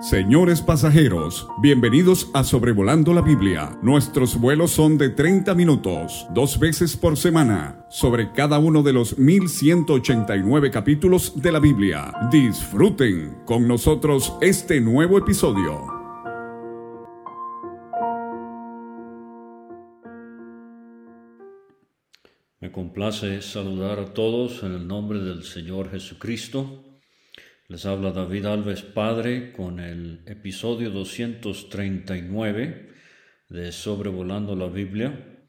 Señores pasajeros, bienvenidos a Sobrevolando la Biblia. Nuestros vuelos son de 30 minutos, dos veces por semana, sobre cada uno de los 1189 capítulos de la Biblia. Disfruten con nosotros este nuevo episodio. Me complace saludar a todos en el nombre del Señor Jesucristo. Les habla David Alves Padre con el episodio 239 de Sobrevolando la Biblia,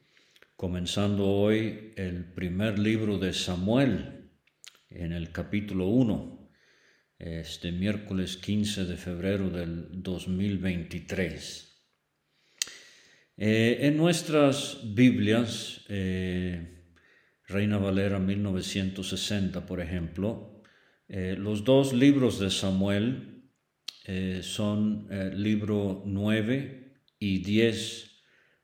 comenzando hoy el primer libro de Samuel en el capítulo 1, este miércoles 15 de febrero del 2023. Eh, en nuestras Biblias, eh, Reina Valera 1960, por ejemplo, eh, los dos libros de Samuel eh, son eh, libro 9 y 10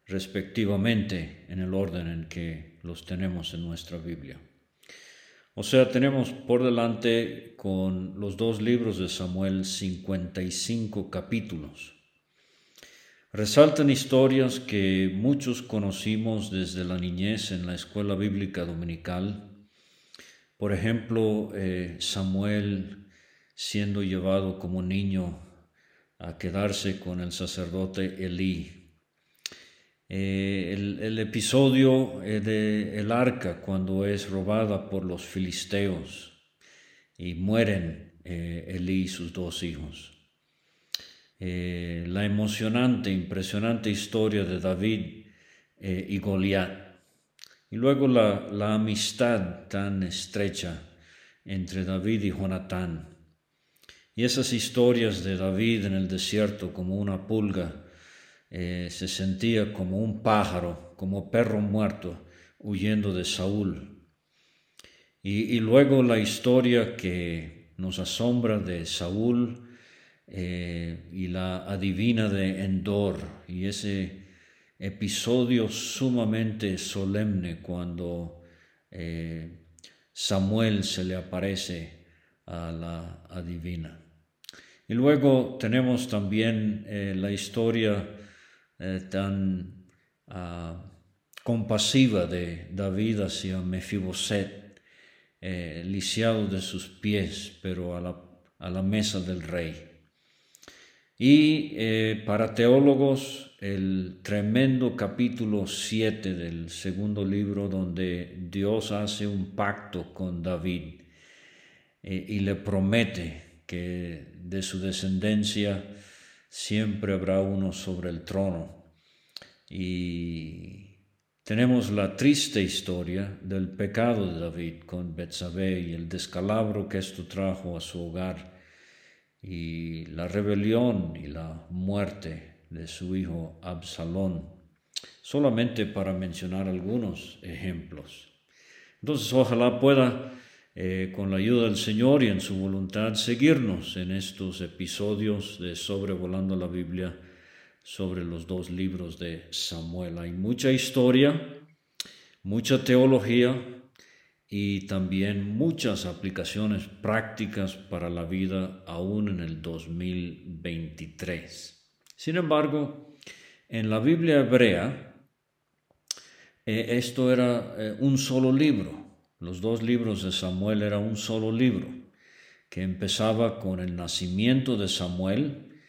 respectivamente en el orden en que los tenemos en nuestra Biblia. O sea, tenemos por delante con los dos libros de Samuel 55 capítulos. Resaltan historias que muchos conocimos desde la niñez en la escuela bíblica dominical por ejemplo, eh, Samuel siendo llevado como niño a quedarse con el sacerdote Elí. Eh, el, episodio eh, de arca cuando es robada por los filisteos y mueren Elí y sus dos hijos. la emocionante, impresionante historia de David y Goliat y luego la, amistad tan estrecha entre David y Jonatán. Y esas historias de David en el desierto como una pulga, eh, se sentía como un pájaro, como perro muerto, huyendo de Saúl. Y, luego la historia que nos asombra de Saúl eh, y la adivina de Endor y ese episodio sumamente solemne cuando eh, Samuel se le aparece a la adivina. Y luego tenemos también eh, la historia eh, tan ah, compasiva de David hacia Mefiboset, lisiado de sus pies, pero a la, a la mesa del rey. Y para teólogos el tremendo capítulo 7 del segundo libro donde Dios hace un pacto con David eh, y le promete que de su descendencia siempre habrá uno sobre el trono. Y tenemos la triste historia del pecado de David con Betsabé y el descalabro que esto trajo a su hogar y la rebelión y la muerte de su hijo Absalón, solamente para mencionar algunos ejemplos. Entonces, ojalá pueda, eh, con la ayuda del Señor y en su voluntad, seguirnos en estos episodios de Sobrevolando la Biblia sobre los dos libros de Samuel. Hay mucha historia, mucha teología y también muchas aplicaciones prácticas para la vida aún en el 2023. Sin embargo, en la Biblia hebrea, eh, esto era eh, un solo libro. Los dos libros de Samuel era un solo libro, que empezaba con el nacimiento de Samuel,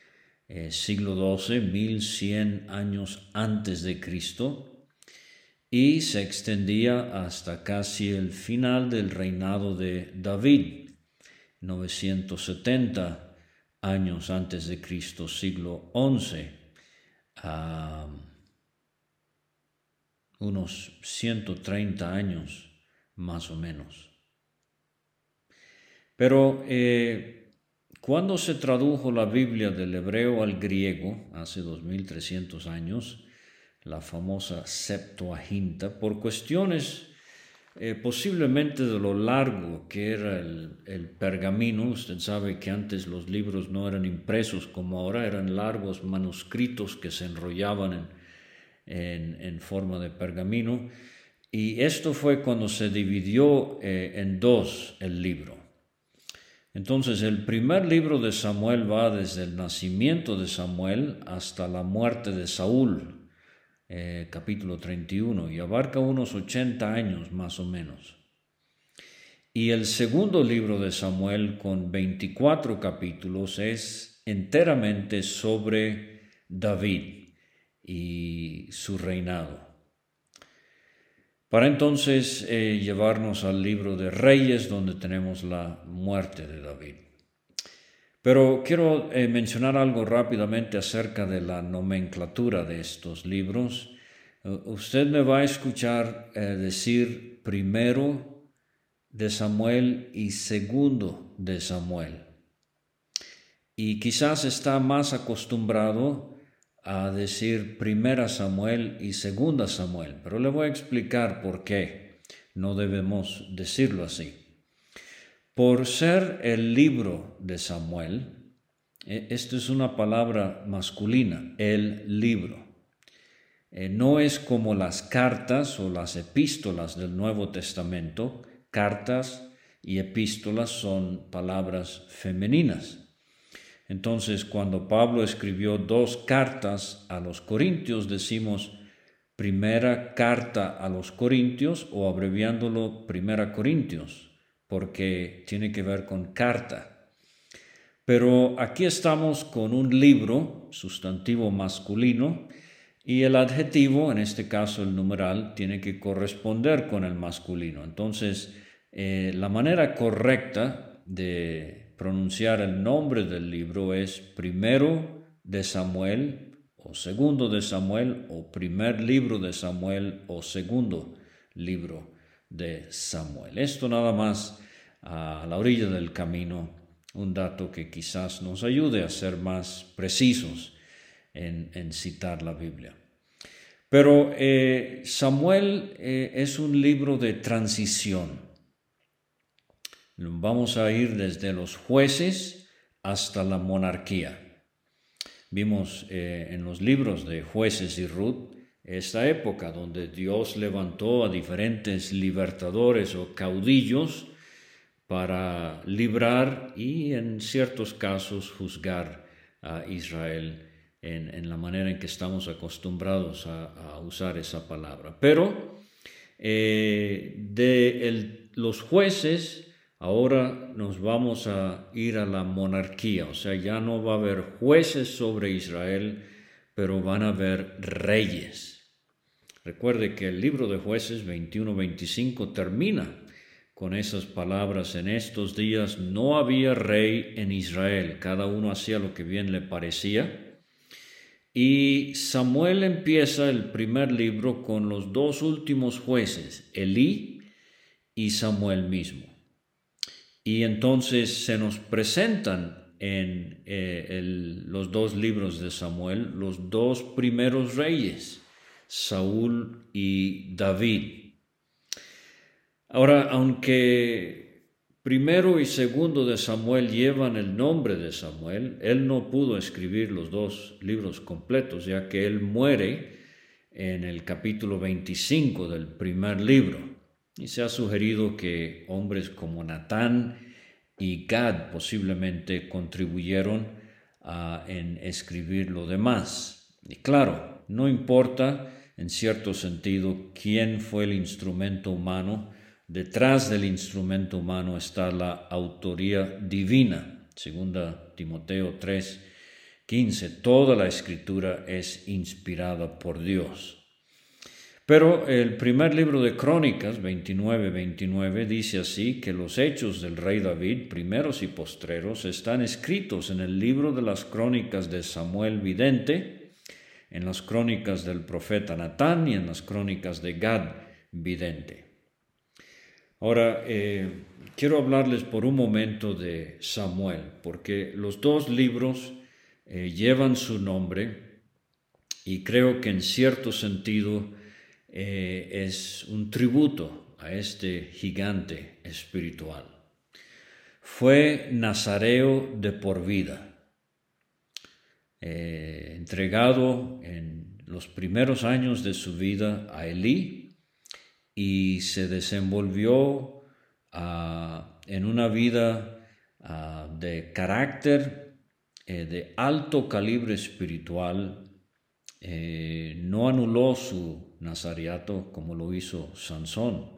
eh, siglo XII, 1100 años antes de Cristo, y se extendía hasta casi el final del reinado de David, 970 años antes de Cristo, siglo XI, unos 130 años más o menos. Pero eh, cuando se tradujo la Biblia del hebreo al griego, hace 2300 años, la famosa Septuaginta, por cuestiones eh, posiblemente de lo largo que era el, pergamino. Usted sabe que antes los libros no eran impresos como ahora, eran largos manuscritos que se enrollaban en, forma de pergamino. Y esto fue cuando se dividió eh, en dos el libro. Entonces el primer libro de Samuel va desde el nacimiento de Samuel hasta la muerte de Saúl, eh, capítulo 31, y abarca unos 80 años más o menos. Y el segundo libro de Samuel, con 24 capítulos, es enteramente sobre David y su reinado. Para entonces eh, llevarnos al libro de Reyes, donde tenemos la muerte de David. Pero quiero eh, mencionar algo rápidamente acerca de la nomenclatura de estos libros. usted me va a escuchar decir primero de Samuel y segundo de Samuel. Y quizás está más acostumbrado a decir primera Samuel y segunda Samuel, pero le voy a explicar por qué no debemos decirlo así. Por ser el libro de Samuel, e, esto es una palabra masculina, el libro. Eh, no es como las cartas o las epístolas del Nuevo Testamento, cartas y epístolas son palabras femeninas. Entonces, cuando Pablo escribió dos cartas a los corintios, decimos primera carta a los corintios o abreviándolo primera corintios, porque tiene que ver con carta. Pero aquí estamos con un libro, sustantivo masculino, y el adjetivo, en este caso el numeral, tiene que corresponder con el masculino. Entonces, eh, la manera correcta de pronunciar el nombre del libro es primero de Samuel o segundo de Samuel o primer libro de Samuel o segundo libro de Samuel. Esto nada más a la orilla del camino, un dato que quizás nos ayude a ser más precisos en, citar la Biblia. Pero eh, Samuel eh, es un libro de transición. Vamos a ir desde los jueces hasta la monarquía. Vimos eh, en los libros de jueces y Ruth esta época donde Dios levantó a diferentes libertadores o caudillos para librar y en ciertos casos juzgar a Israel en, la manera en que estamos acostumbrados a, usar esa palabra. Pero eh, de los jueces Ahora nos vamos a ir a la monarquía, o sea, ya no va a haber jueces sobre Israel, pero van a haber reyes. Recuerde que el libro de jueces 21-25 termina con esas palabras, en estos días no había rey en Israel, cada uno hacía lo que bien le parecía. Y Samuel empieza el primer libro con los dos últimos jueces, Elí y Samuel mismo. Y entonces se nos presentan en eh, los dos libros de Samuel los dos primeros reyes, Saúl y David. Ahora, aunque primero y segundo de Samuel llevan el nombre de Samuel, él no pudo escribir los dos libros completos, ya que él muere en el capítulo 25 del primer libro. Y se ha sugerido que hombres como Natán y Gad posiblemente contribuyeron en escribir lo demás. Y claro, no importa en cierto sentido quién fue el instrumento humano, detrás del instrumento humano está la autoría divina. Segunda Timoteo 3, 15. Toda la escritura es inspirada por Dios. Pero el primer libro de Crónicas, 29-29, dice así que los hechos del rey David, primeros y postreros, están escritos en el libro de las crónicas de Samuel Vidente, en las crónicas del profeta Natán y en las crónicas de Gad Vidente. Ahora, eh, quiero hablarles por un momento de Samuel, porque los dos libros eh, llevan su nombre y creo que en cierto sentido eh, es un tributo a este gigante espiritual. Fue nazareo de por vida, eh, entregado en los primeros años de su vida a Elí y se desenvolvió ah, en una vida ah, de carácter eh, de alto calibre espiritual, eh, no anuló su nazariato como lo hizo Sansón.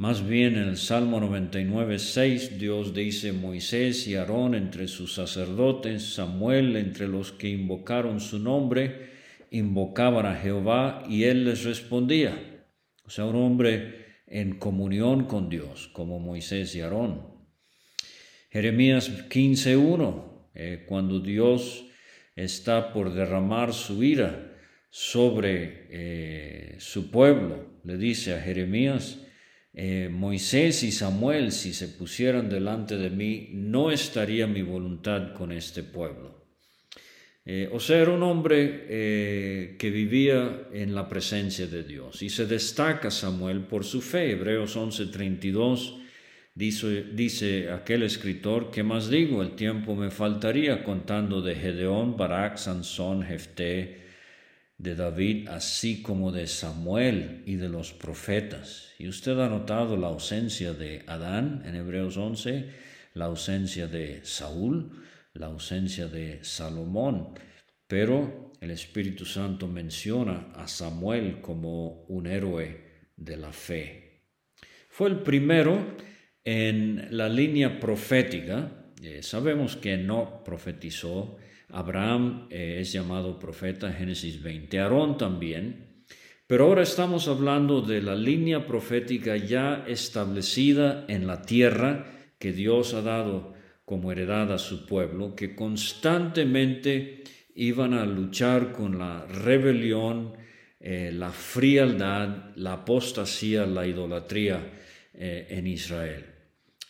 Más bien en el Salmo 99, 6, Dios dice, Moisés y Aarón entre sus sacerdotes, Samuel entre los que invocaron su nombre, invocaban a Jehová y él les respondía. O sea, un hombre en comunión con Dios, como Moisés y Aarón. Jeremías 15.1, eh, cuando Dios está por derramar su ira sobre eh, su pueblo, le dice a Jeremías, eh, Moisés y Samuel, si se pusieran delante de mí, no estaría mi voluntad con este pueblo. Eh, o sea, era un hombre eh, que vivía en la presencia de Dios. Y se destaca Samuel por su fe. Hebreos 11:32 dice, dice aquel escritor, ¿qué más digo? El tiempo me faltaría contando de Gedeón, Barak, Sansón, Jefté, de David, así como de Samuel y de los profetas. Y usted ha notado la ausencia de Adán en Hebreos 11, la ausencia de Saúl, la ausencia de Salomón, pero el Espíritu Santo menciona a Samuel como un héroe de la fe. Fue el primero en la línea profética. Eh, sabemos que no profetizó Abraham eh, es llamado profeta, Génesis 20, Aarón también, pero ahora estamos hablando de la línea profética ya establecida en la tierra que Dios ha dado como heredad a su pueblo, que constantemente iban a luchar con la rebelión, eh, la frialdad, la apostasía, la idolatría eh, en Israel.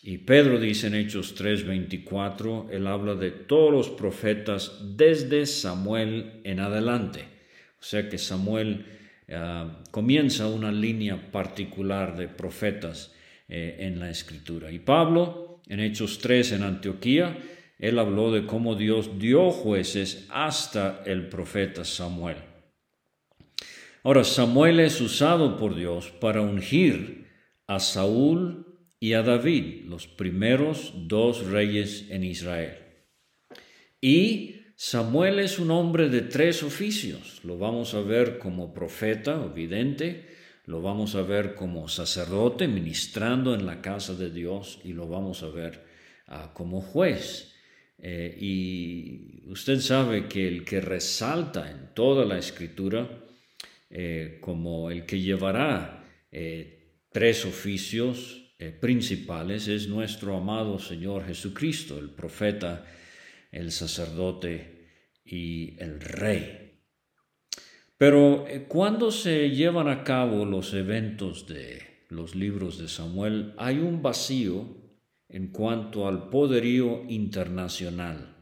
Y Pedro dice en Hechos 3:24, él habla de todos los profetas desde Samuel en adelante. O sea que Samuel ah, comienza una línea particular de profetas eh, en la escritura. Y Pablo, en Hechos 3 en Antioquía, él habló de cómo Dios dio jueces hasta el profeta Samuel. Ahora, Samuel es usado por Dios para ungir a Saúl y a David, los primeros dos reyes en Israel. Y Samuel es un hombre de tres oficios. Lo vamos a ver como profeta o vidente, lo vamos a ver como sacerdote ministrando en la casa de Dios y lo vamos a ver ah, como juez. Eh, y usted sabe que el que resalta en toda la escritura eh, como el que llevará eh, tres oficios eh, principales es nuestro amado Señor Jesucristo, el profeta, el sacerdote y el rey. Pero eh, cuando se llevan a cabo los eventos de los libros de Samuel, hay un vacío en cuanto al poderío internacional.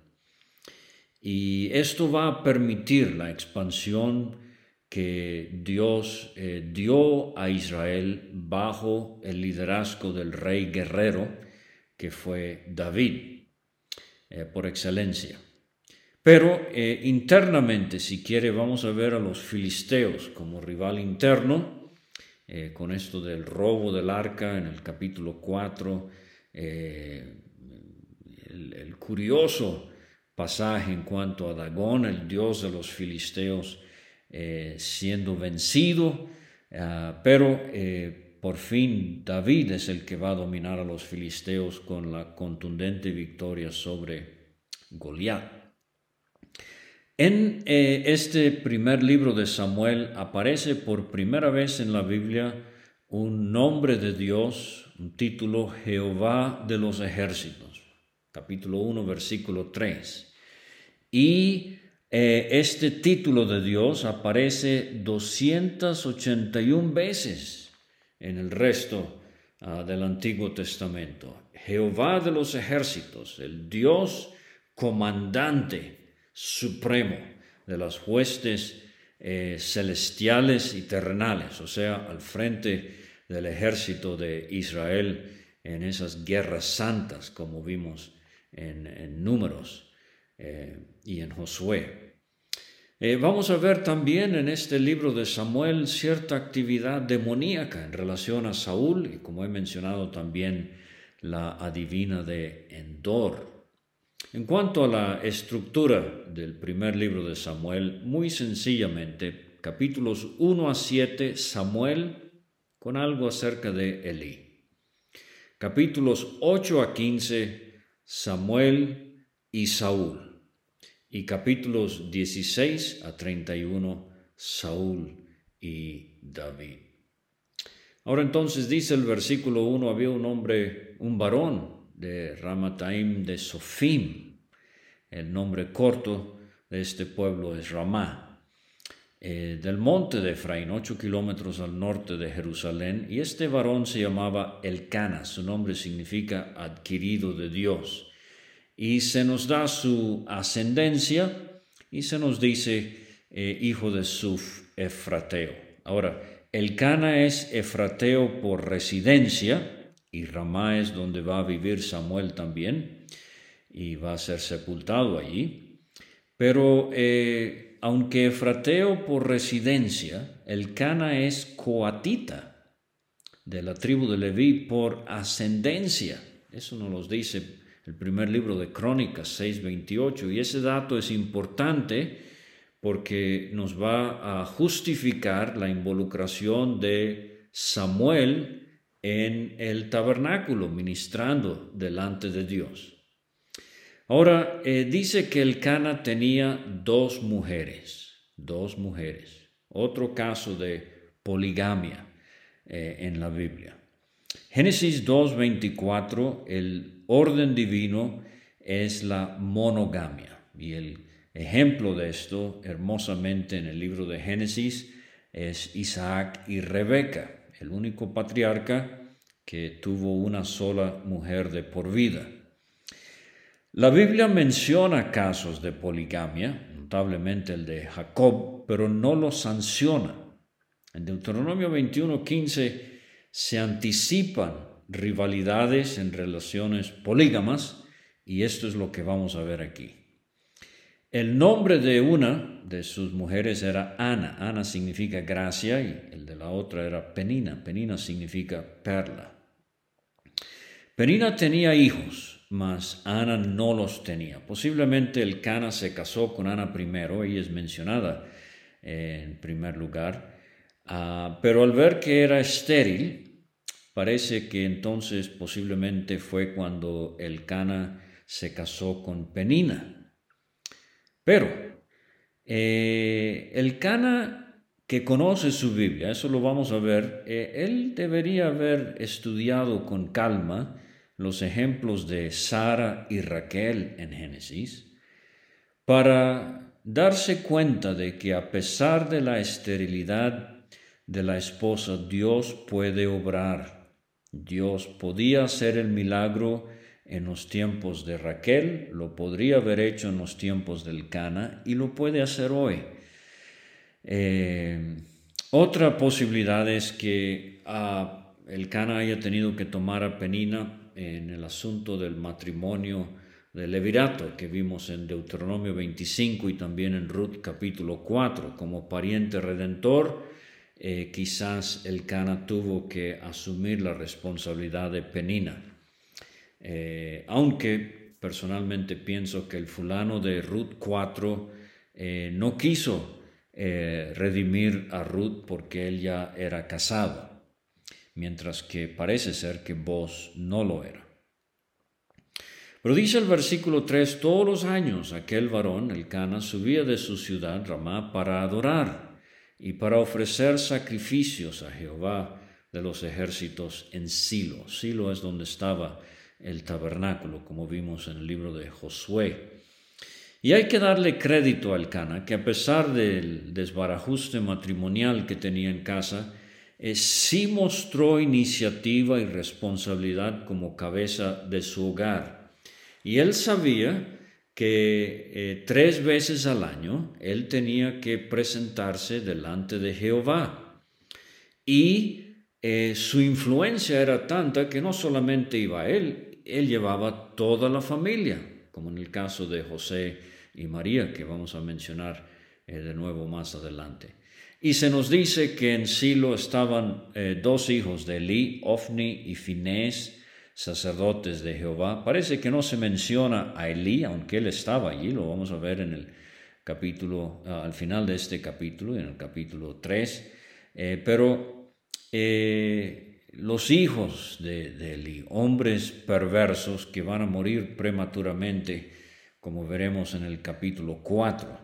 Y esto va a permitir la expansión que Dios eh, dio a Israel bajo el liderazgo del rey guerrero que fue David, eh, por excelencia. Pero eh, internamente, si quiere, vamos a ver a los filisteos como rival interno, con esto del robo del arca en el capítulo 4, el, el curioso pasaje en cuanto a Dagón, el dios de los filisteos, eh, siendo vencido, ah, pero eh, por fin David es el que va a dominar a los filisteos con la contundente victoria sobre Goliat. En eh, este primer libro de Samuel aparece por primera vez en la Biblia un nombre de Dios, un título Jehová de los ejércitos, capítulo 1, versículo 3. Y eh, este título de Dios aparece 281 veces en el resto ah, del Antiguo Testamento. Jehová de los ejércitos, el Dios comandante supremo de las huestes eh, celestiales y terrenales, o sea, al frente del ejército de Israel en esas guerras santas, como vimos en números. Eh, y en Josué. Eh, vamos a ver también en este libro de Samuel cierta actividad demoníaca en relación a Saúl y como he mencionado también la adivina de Endor. En cuanto a la estructura del primer libro de Samuel, muy sencillamente, capítulos 1 a 7, Samuel con algo acerca de Elí. Capítulos 8 a 15, Samuel y Saúl. Y capítulos 16 a 31, Saúl y David. Ahora entonces dice el versículo 1, había un hombre, un varón de Ramataim de Sofim. El nombre corto de este pueblo es Ramá. Eh, del monte de Efraín, ocho kilómetros al norte de Jerusalén, y este varón se llamaba Elcana, su nombre significa adquirido de Dios. Y se nos da su ascendencia y se nos dice eh, hijo de Suf, Efrateo. Ahora, Elcana es Efrateo por residencia, y Ramá es donde va a vivir Samuel también, y va a ser sepultado allí. Pero eh, aunque Efrateo por residencia, el Cana es coatita de la tribu de Leví por ascendencia. Eso nos lo dice el primer libro de Crónicas 6:28 y ese dato es importante porque nos va a justificar la involucración de Samuel en el tabernáculo ministrando delante de Dios. Ahora, eh, dice que el Cana tenía dos mujeres, dos mujeres. Otro caso de poligamia eh, en la Biblia. Génesis 2.24, el orden divino es la monogamia. Y el ejemplo de esto, hermosamente en el libro de Génesis, es Isaac y Rebeca, el único patriarca que tuvo una sola mujer de por vida. La Biblia menciona casos de poligamia, notablemente el de Jacob, pero no lo sanciona. En Deuteronomio 21:15 se anticipan rivalidades en relaciones polígamas y esto es lo que vamos a ver aquí. El nombre de una de sus mujeres era Ana. Ana significa gracia y el de la otra era Penina. Penina significa perla. Penina tenía hijos mas Ana no los tenía. Posiblemente el Cana se casó con Ana primero, ella es mencionada en primer lugar, ah, pero al ver que era estéril, parece que entonces posiblemente fue cuando el Cana se casó con Penina. Pero eh, el Cana que conoce su Biblia, eso lo vamos a ver, eh, él debería haber estudiado con calma los ejemplos de Sara y Raquel en Génesis para darse cuenta de que a pesar de la esterilidad de la esposa, Dios puede obrar. Dios podía hacer el milagro en los tiempos de Raquel, lo podría haber hecho en los tiempos del Cana y lo puede hacer hoy. Eh, otra posibilidad es que ah, el Cana haya tenido que tomar a Penina en el asunto del matrimonio de Levirato que vimos en Deuteronomio 25 y también en Ruth capítulo 4. Como pariente redentor, eh, quizás el Cana tuvo que asumir la responsabilidad de Penina. Eh, aunque personalmente pienso que el fulano de Ruth 4 eh, no quiso redimir a Ruth porque él ya era casado mientras que parece ser que vos no lo era. Pero dice el versículo 3, todos los años aquel varón, el Cana, subía de su ciudad, Ramá, para adorar y para ofrecer sacrificios a Jehová de los ejércitos en Silo. Silo es donde estaba el tabernáculo, como vimos en el libro de Josué. Y hay que darle crédito al Cana, que a pesar del desbarajuste matrimonial que tenía en casa, eh, sí mostró iniciativa y responsabilidad como cabeza de su hogar. Y él sabía que eh, tres veces al año él tenía que presentarse delante de Jehová. Y eh, su influencia era tanta que no solamente iba él, él llevaba toda la familia, como en el caso de José y María, que vamos a mencionar de nuevo más adelante. Y se nos dice que en Silo estaban eh, dos hijos de Eli, Ofni y Finés, sacerdotes de Jehová. Parece que no se menciona a Elí, aunque él estaba allí, lo vamos a ver en el capítulo, ah, al final de este capítulo, en el capítulo 3, eh, pero eh, los hijos de, de Elí, hombres perversos que van a morir prematuramente, como veremos en el capítulo 4.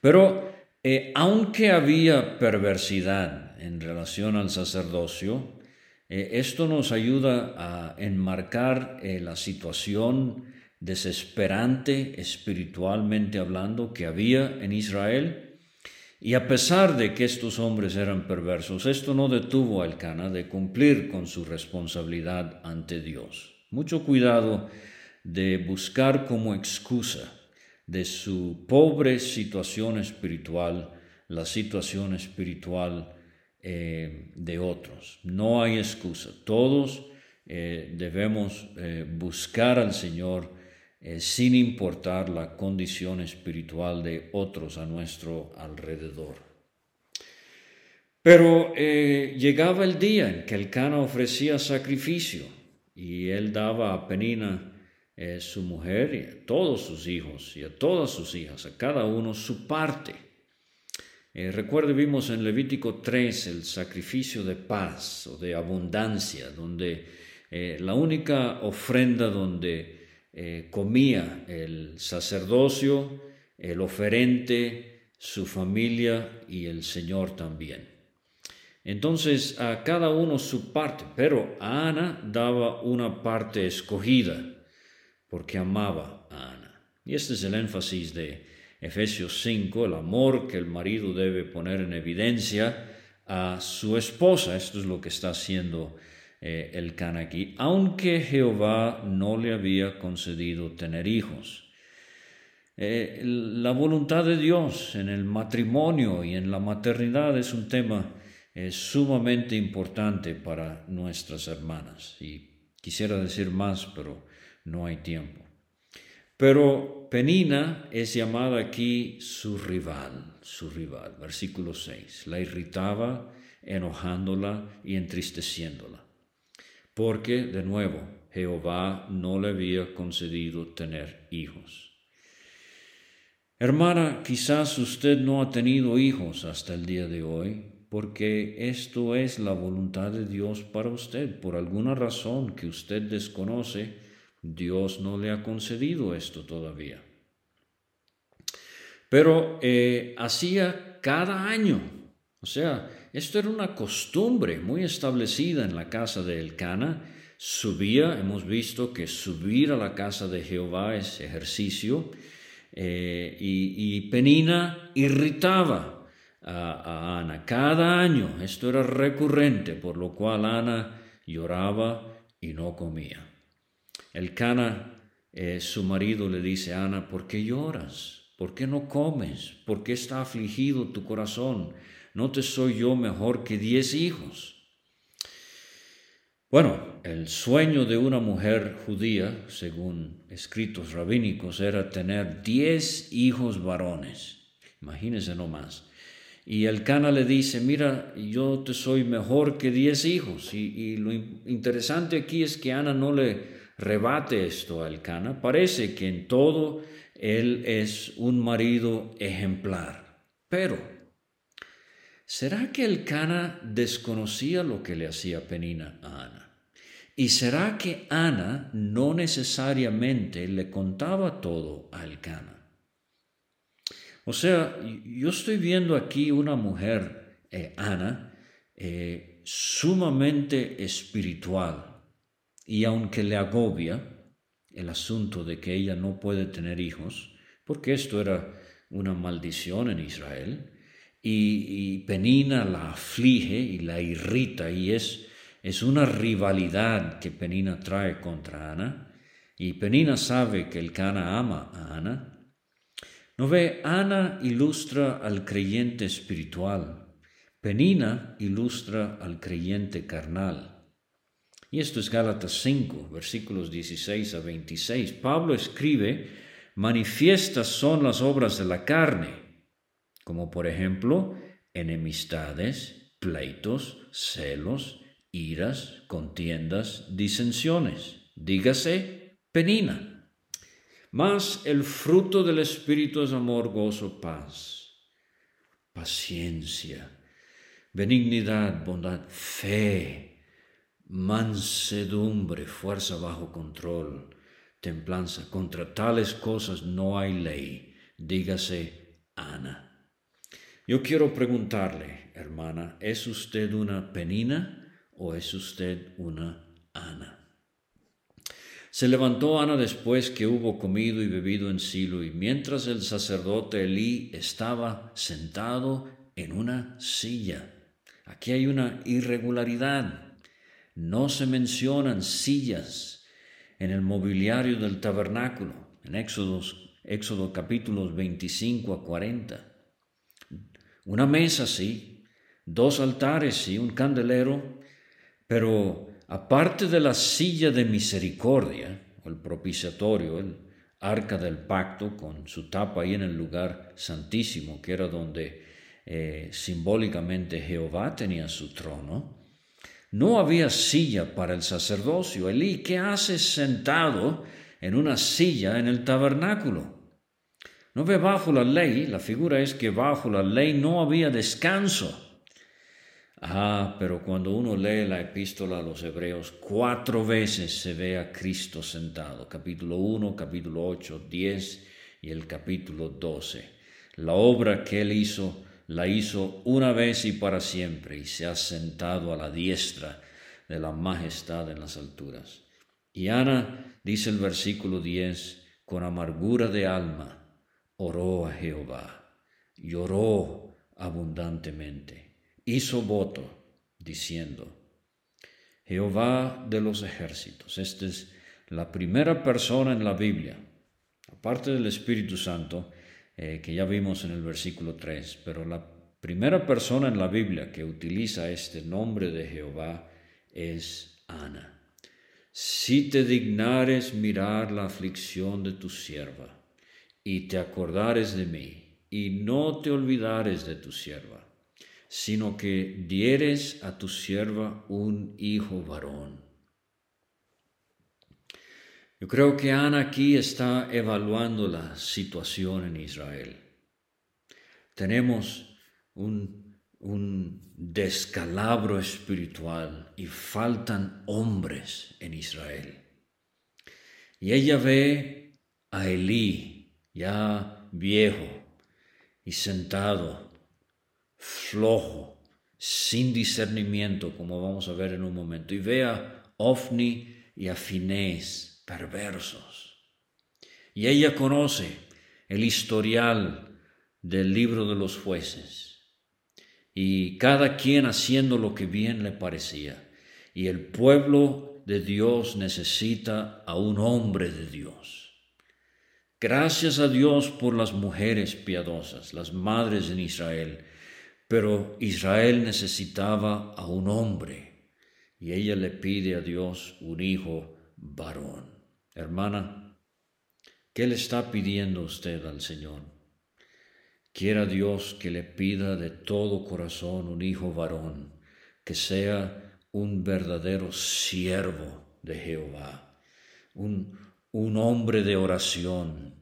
Pero eh, aunque había perversidad en relación al sacerdocio, esto nos ayuda a enmarcar la situación desesperante espiritualmente hablando que había en Israel. Y a pesar de que estos hombres eran perversos, esto no detuvo al Cana de cumplir con su responsabilidad ante Dios. Mucho cuidado de buscar como excusa de su pobre situación espiritual la situación espiritual eh, de otros. No hay excusa. Todos eh, debemos eh, buscar al Señor sin importar la condición espiritual de otros a nuestro alrededor. Pero llegaba el día en que el Cana ofrecía sacrificio y él daba a Penina, su mujer, y a todos sus hijos y a todas sus hijas, a cada uno su parte. Recuerde, vimos en Levítico 3 el sacrificio de paz o de abundancia, donde la única ofrenda donde eh, comía el sacerdocio, el oferente, su familia y el Señor también. Entonces a cada uno su parte, pero a Ana daba una parte escogida porque amaba a Ana. Y este es el énfasis de Efesios 5, el amor que el marido debe poner en evidencia a su esposa. Esto es lo que está haciendo eh, el can aquí, aunque Jehová no le había concedido tener hijos. Eh, la voluntad de Dios en el matrimonio y en la maternidad es un tema eh, sumamente importante para nuestras hermanas. Y quisiera decir más, pero no hay tiempo. Pero Penina es llamada aquí su rival, su rival, versículo 6. La irritaba, enojándola y entristeciéndola porque, de nuevo, Jehová no le había concedido tener hijos. Hermana, quizás usted no ha tenido hijos hasta el día de hoy, porque esto es la voluntad de Dios para usted. Por alguna razón que usted desconoce, Dios no le ha concedido esto todavía. Pero eh, hacía cada año, o sea, esto era una costumbre muy establecida en la casa de Elcana. Subía, hemos visto que subir a la casa de Jehová es ejercicio, eh, y, Penina irritaba a, Ana cada año. Esto era recurrente, por lo cual Ana lloraba y no comía. Elcana, eh, su marido, le dice a Ana, ¿por qué lloras? ¿Por qué no comes? ¿Por qué está afligido tu corazón? ¿no te soy yo mejor que diez hijos? Bueno, el sueño de una mujer judía, según escritos rabínicos, era tener diez hijos varones. Imagínense nomás. Y el Cana le dice, mira, yo te soy mejor que diez hijos. Y, lo interesante aquí es que Ana no le rebate esto al Cana. Parece que en todo él es un marido ejemplar. Pero ¿Será que el Cana desconocía lo que le hacía Penina a Ana? ¿Y será que Ana no necesariamente le contaba todo al Cana? O sea, yo estoy viendo aquí una mujer, eh, Ana, eh, sumamente espiritual, y aunque le agobia el asunto de que ella no puede tener hijos, porque esto era una maldición en Israel, y, Penina la aflige y la irrita y es, es una rivalidad que Penina trae contra Ana y Penina sabe que el Cana ama a Ana. No ve, Ana ilustra al creyente espiritual, Penina ilustra al creyente carnal. Y esto es Gálatas 5, versículos 16 a 26. Pablo escribe, manifiestas son las obras de la carne como por ejemplo enemistades, pleitos, celos, iras, contiendas, disensiones, dígase penina. Mas el fruto del Espíritu es amor, gozo, paz, paciencia, benignidad, bondad, fe, mansedumbre, fuerza bajo control, templanza. Contra tales cosas no hay ley. Dígase Ana. Yo quiero preguntarle, hermana, ¿es usted una penina o es usted una Ana? Se levantó Ana después que hubo comido y bebido en Silo, y mientras el sacerdote Elí estaba sentado en una silla. Aquí hay una irregularidad. No se mencionan sillas en el mobiliario del tabernáculo, en Éxodo, Éxodo capítulos 25 a 40. Una mesa, sí, dos altares, sí, un candelero, pero aparte de la silla de misericordia, el propiciatorio, el arca del pacto, con su tapa ahí en el lugar santísimo, que era donde eh, simbólicamente Jehová tenía su trono, no había silla para el sacerdocio. Elí, ¿qué hace sentado en una silla en el tabernáculo? No ve bajo la ley, la figura es que bajo la ley no había descanso. Ah, pero cuando uno lee la epístola a los hebreos, cuatro veces se ve a Cristo sentado, capítulo 1, capítulo 8, 10 y el capítulo 12. La obra que él hizo, la hizo una vez y para siempre, y se ha sentado a la diestra de la majestad en las alturas. Y Ana, dice el versículo 10, con amargura de alma, oró a Jehová, lloró abundantemente, hizo voto, diciendo, Jehová de los ejércitos, esta es la primera persona en la Biblia, aparte del Espíritu Santo, eh, que ya vimos en el versículo 3, pero la primera persona en la Biblia que utiliza este nombre de Jehová es Ana. Si te dignares mirar la aflicción de tu sierva, y te acordares de mí, y no te olvidares de tu sierva, sino que dieres a tu sierva un hijo varón. Yo creo que Ana aquí está evaluando la situación en Israel. Tenemos un, descalabro espiritual y faltan hombres en Israel. Y ella ve a Elí, ya viejo y sentado, flojo, sin discernimiento, como vamos a ver en un momento, y vea Ofni y a Finés perversos. Y ella conoce el historial del libro de los jueces, y cada quien haciendo lo que bien le parecía. Y el pueblo de Dios necesita a un hombre de Dios Gracias a Dios por las mujeres piadosas, las madres en Israel, pero Israel necesitaba a un hombre y ella le pide a Dios un hijo varón. Hermana, ¿qué le está pidiendo usted al Señor? Quiera Dios que le pida de todo corazón un hijo varón, que sea un verdadero siervo de Jehová, un un hombre de oración,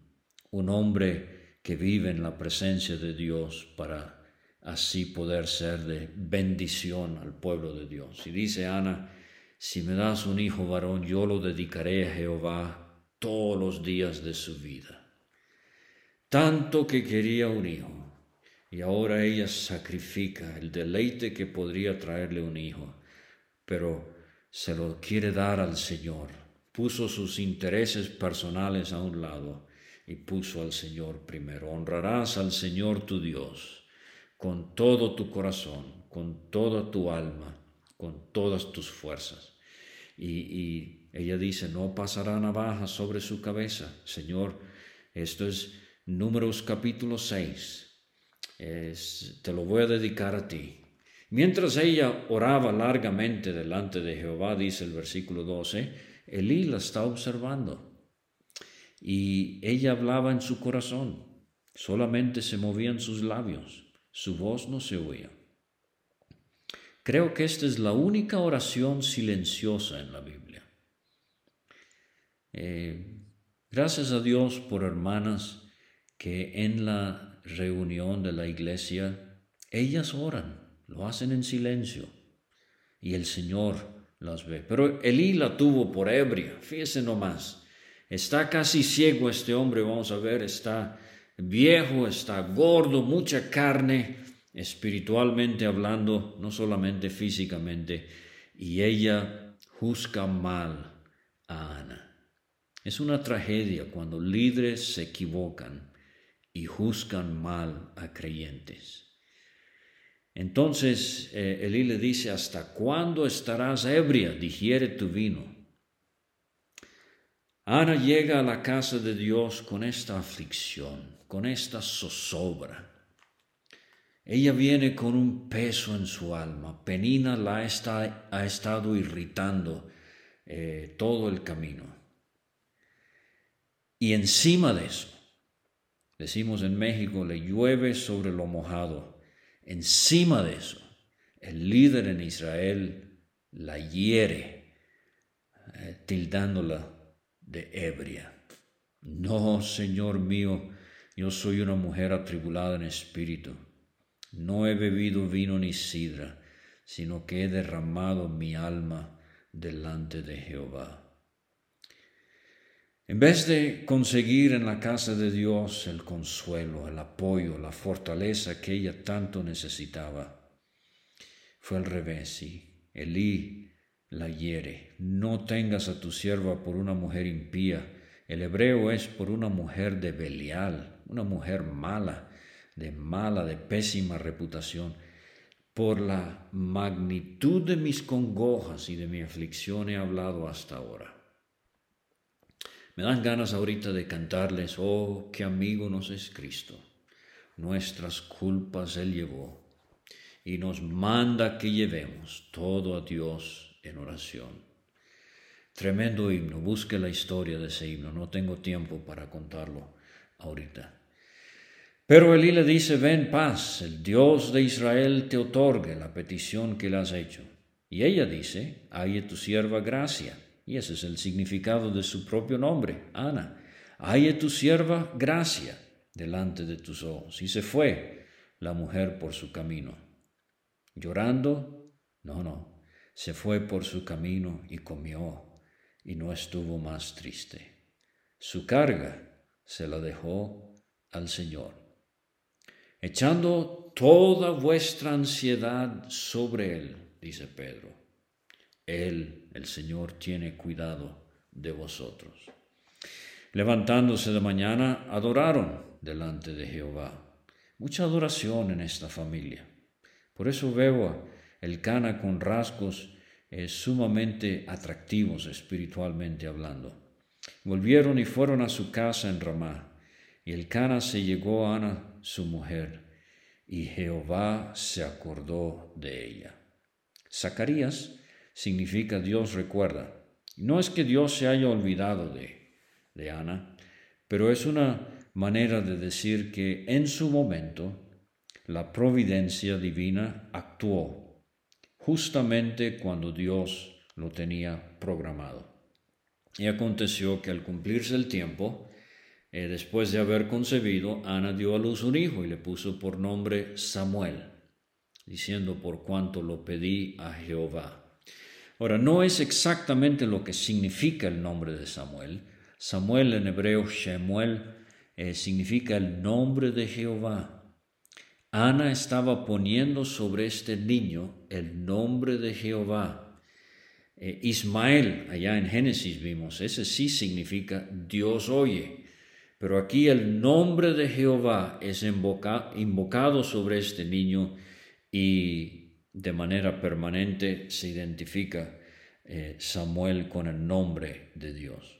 un hombre que vive en la presencia de Dios para así poder ser de bendición al pueblo de Dios. Y dice Ana, si me das un hijo varón, yo lo dedicaré a Jehová todos los días de su vida. Tanto que quería un hijo, y ahora ella sacrifica el deleite que podría traerle un hijo, pero se lo quiere dar al Señor puso sus intereses personales a un lado y puso al Señor primero. Honrarás al Señor tu Dios con todo tu corazón, con toda tu alma, con todas tus fuerzas. Y, ella dice, no pasará navaja sobre su cabeza. Señor, esto es Números capítulo 6. te lo voy a dedicar a ti. Mientras ella oraba largamente delante de Jehová, dice el versículo 12, Elí la está observando y ella hablaba en su corazón, solamente se movían sus labios, su voz no se oía. Creo que esta es la única oración silenciosa en la Biblia. Eh, gracias a Dios por hermanas que en la reunión de la iglesia, ellas oran, lo hacen en silencio y el Señor las ve. Pero Elí la tuvo por ebria, fíjese nomás. Está casi ciego este hombre, vamos a ver, está viejo, está gordo, mucha carne, espiritualmente hablando, no solamente físicamente, y ella juzga mal a Ana. Es una tragedia cuando líderes se equivocan y juzgan mal a creyentes. Entonces eh, Elí le dice, ¿hasta cuándo estarás ebria? Digiere tu vino. Ana llega a la casa de Dios con esta aflicción, con esta zozobra. Ella viene con un peso en su alma. Penina la está, ha estado irritando eh, todo el camino. Y encima de eso, decimos en México, le llueve sobre lo mojado. Encima de eso, el líder en Israel la hiere, eh, tildándola de ebria. No, Señor mío, yo soy una mujer atribulada en espíritu. No he bebido vino ni sidra, sino que he derramado mi alma delante de Jehová. En vez de conseguir en la casa de Dios el consuelo, el apoyo, la fortaleza que ella tanto necesitaba, fue al revés y Elí la hiere. No tengas a tu sierva por una mujer impía. El hebreo es por una mujer de Belial, una mujer mala, de mala, de pésima reputación. Por la magnitud de mis congojas y de mi aflicción he hablado hasta ahora. Me dan ganas ahorita de cantarles, oh, qué amigo nos es Cristo. Nuestras culpas Él llevó y nos manda que llevemos todo a Dios en oración. Tremendo himno, busque la historia de ese himno, no tengo tiempo para contarlo ahorita. Pero Elí le dice, ven paz, el Dios de Israel te otorgue la petición que le has hecho. Y ella dice, halle tu sierva gracia. Y ese es el significado de su propio nombre, Ana. Halle tu sierva gracia delante de tus ojos. Y se fue la mujer por su camino. Llorando, no, no, se fue por su camino y comió, y no estuvo más triste. Su carga se la dejó al Señor. Echando toda vuestra ansiedad sobre Él, dice Pedro. Él, el Señor, tiene cuidado de vosotros. Levantándose de mañana, adoraron delante de Jehová. Mucha adoración en esta familia. Por eso veo el Cana con rasgos eh, sumamente atractivos espiritualmente hablando. Volvieron y fueron a su casa en Ramá, y el Cana se llegó a Ana, su mujer, y Jehová se acordó de ella. Zacarías significa Dios recuerda. No es que Dios se haya olvidado de, de Ana, pero es una manera de decir que en su momento la providencia divina actuó justamente cuando Dios lo tenía programado. Y aconteció que al cumplirse el tiempo, eh, después de haber concebido, Ana dio a luz un hijo y le puso por nombre Samuel, diciendo por cuanto lo pedí a Jehová. Ahora, no es exactamente lo que significa el nombre de Samuel. Samuel en hebreo, Shemuel, eh, significa el nombre de Jehová. Ana estaba poniendo sobre este niño el nombre de Jehová. Eh, Ismael, allá en Génesis vimos, ese sí significa Dios oye. Pero aquí el nombre de Jehová es invocado sobre este niño y de manera permanente se identifica eh, Samuel con el nombre de Dios.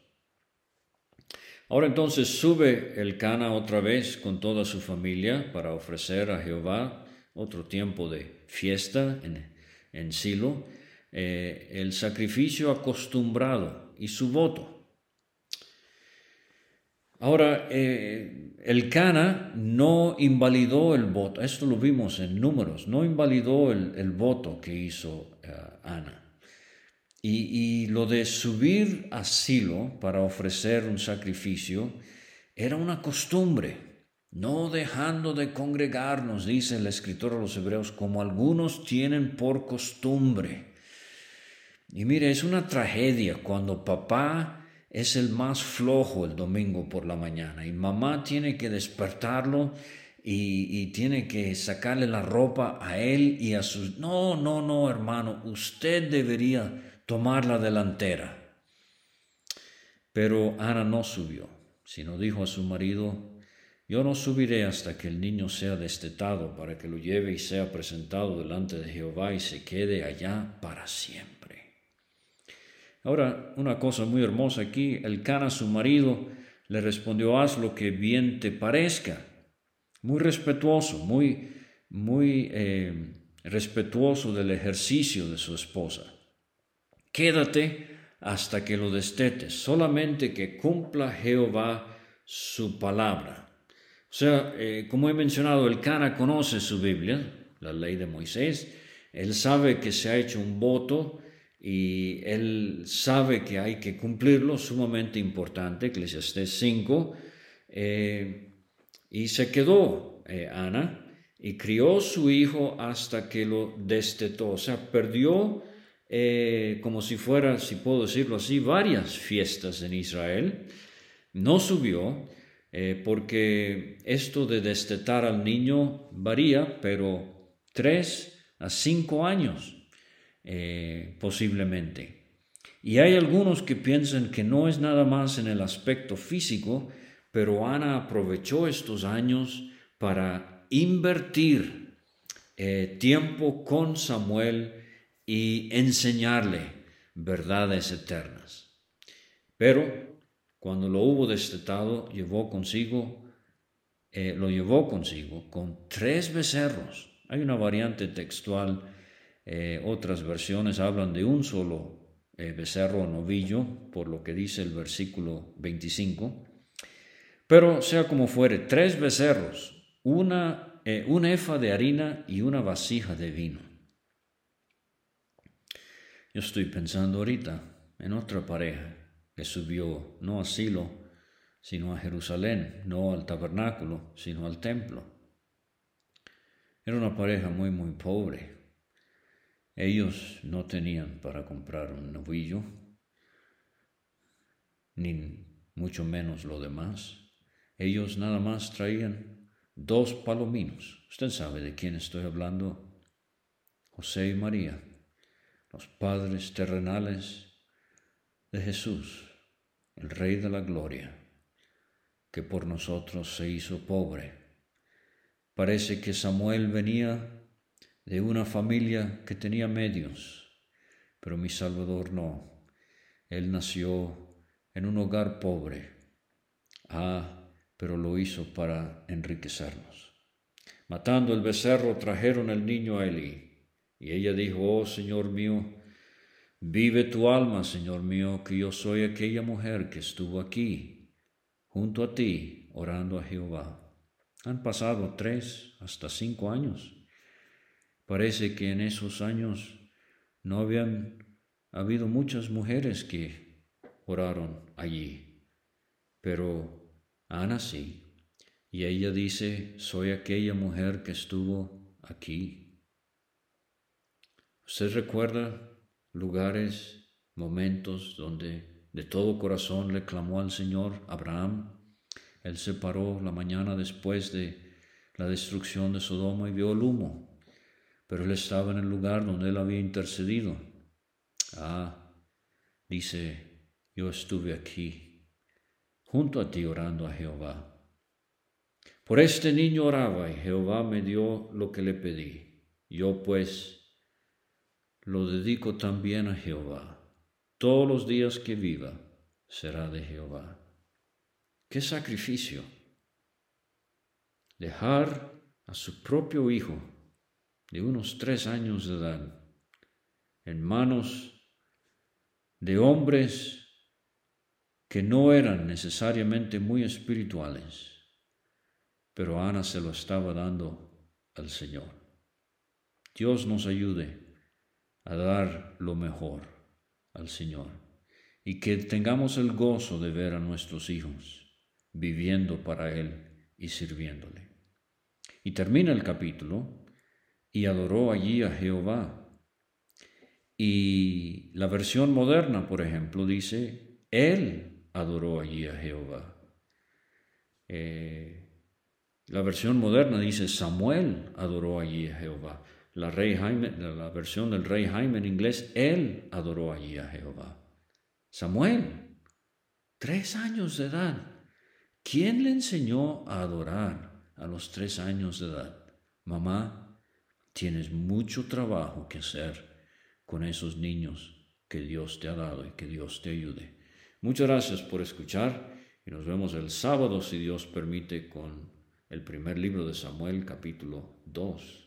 Ahora entonces sube el Cana otra vez con toda su familia para ofrecer a Jehová otro tiempo de fiesta en, Silo, eh, el sacrificio acostumbrado y su voto. Ahora, eh, el Cana no invalidó el voto, esto lo vimos en números, no invalidó el, voto que hizo eh, Ana. Y, y, lo de subir a Silo para ofrecer un sacrificio era una costumbre, no dejando de congregarnos, dice el escritor a los hebreos, como algunos tienen por costumbre. Y mire, es una tragedia cuando papá es el más flojo el domingo por la mañana y mamá tiene que despertarlo y, tiene que sacarle la ropa a él y a sus... No, no, no, hermano, usted debería tomar la delantera. Pero Ana no subió, sino dijo a su marido, yo no subiré hasta que el niño sea destetado para que lo lleve y sea presentado delante de Jehová y se quede allá para siempre. Ahora, una cosa muy hermosa aquí, el Cana, su marido, le respondió, haz lo que bien te parezca. Muy respetuoso, muy, muy eh, respetuoso del ejercicio de su esposa. Quédate hasta que lo destetes, solamente que cumpla Jehová su palabra. O sea, eh, como he mencionado, el Cana conoce su Biblia, la ley de Moisés, él sabe que se ha hecho un voto y él sabe que hay que cumplirlo, sumamente importante, Eclesiastés 5, eh, y se quedó eh, Ana y crió su hijo hasta que lo destetó, o sea, perdió, eh, como si fuera, si puedo decirlo así, varias fiestas en Israel, no subió, porque esto de destetar al niño varía, pero tres a cinco años eh, posiblemente. Y hay algunos que piensan que no es nada más en el aspecto físico, pero Ana aprovechó estos años para invertir eh, tiempo con Samuel y enseñarle verdades eternas. Pero cuando lo hubo destetado, llevó consigo, eh, lo llevó consigo con tres becerros. Hay una variante textual eh, otras versiones hablan de un solo eh, becerro o novillo, por lo que dice el versículo 25. Pero sea como fuere, tres becerros, una, eh, un efa de harina y una vasija de vino. Yo estoy pensando ahorita en otra pareja que subió no a Silo, sino a Jerusalén, no al tabernáculo, sino al templo. Era una pareja muy, muy pobre, ellos no tenían para comprar un novillo, ni mucho menos lo demás. Ellos nada más traían dos palominos. Usted sabe de quién estoy hablando. José y María, los padres terrenales de Jesús, el Rey de la Gloria, que por nosotros se hizo pobre. Parece que Samuel venía de una familia que tenía medios, pero mi Salvador no. Él nació en un hogar pobre. Ah, pero lo hizo para enriquecernos. Matando el becerro, trajeron al niño a Eli. Y ella dijo, oh Señor mío, vive tu alma, Señor mío, que yo soy aquella mujer que estuvo aquí, junto a ti, orando a Jehová. Han pasado tres hasta cinco años. Parece que en esos años no habían habido muchas mujeres que oraron allí, pero Ana sí. Y ella dice, soy aquella mujer que estuvo aquí. ¿Usted recuerda lugares, momentos donde de todo corazón le clamó al Señor Abraham? Él se paró la mañana después de la destrucción de Sodoma y vio el humo pero él estaba en el lugar donde él había intercedido. Ah, dice, yo estuve aquí, junto a ti orando a Jehová. Por este niño oraba y Jehová me dio lo que le pedí. Yo pues lo dedico también a Jehová. Todos los días que viva será de Jehová. ¡Qué sacrificio! Dejar a su propio hijo de unos tres años de edad en manos de hombres que no eran necesariamente muy espirituales, pero Ana se lo estaba dando al Señor. Dios nos ayude a dar lo mejor al Señor y que tengamos el gozo de ver a nuestros hijos viviendo para Él y sirviéndole. Y termina el capítulo y adoró allí a Jehová. Y la versión moderna, por ejemplo, dice, Él adoró allí a Jehová. Eh, la versión moderna dice Samuel adoró allí a Jehová. La, rey Jaime, la versión del rey Jaime en inglés, él adoró allí a Jehová. Samuel, tres años de edad. ¿Quién le enseñó a adorar a los tres años de edad? Mamá, tienes mucho trabajo que hacer con esos niños que Dios te ha dado y que Dios te ayude. Muchas gracias por escuchar y nos vemos el sábado, si Dios permite, con el primer libro de Samuel, capítulo 2.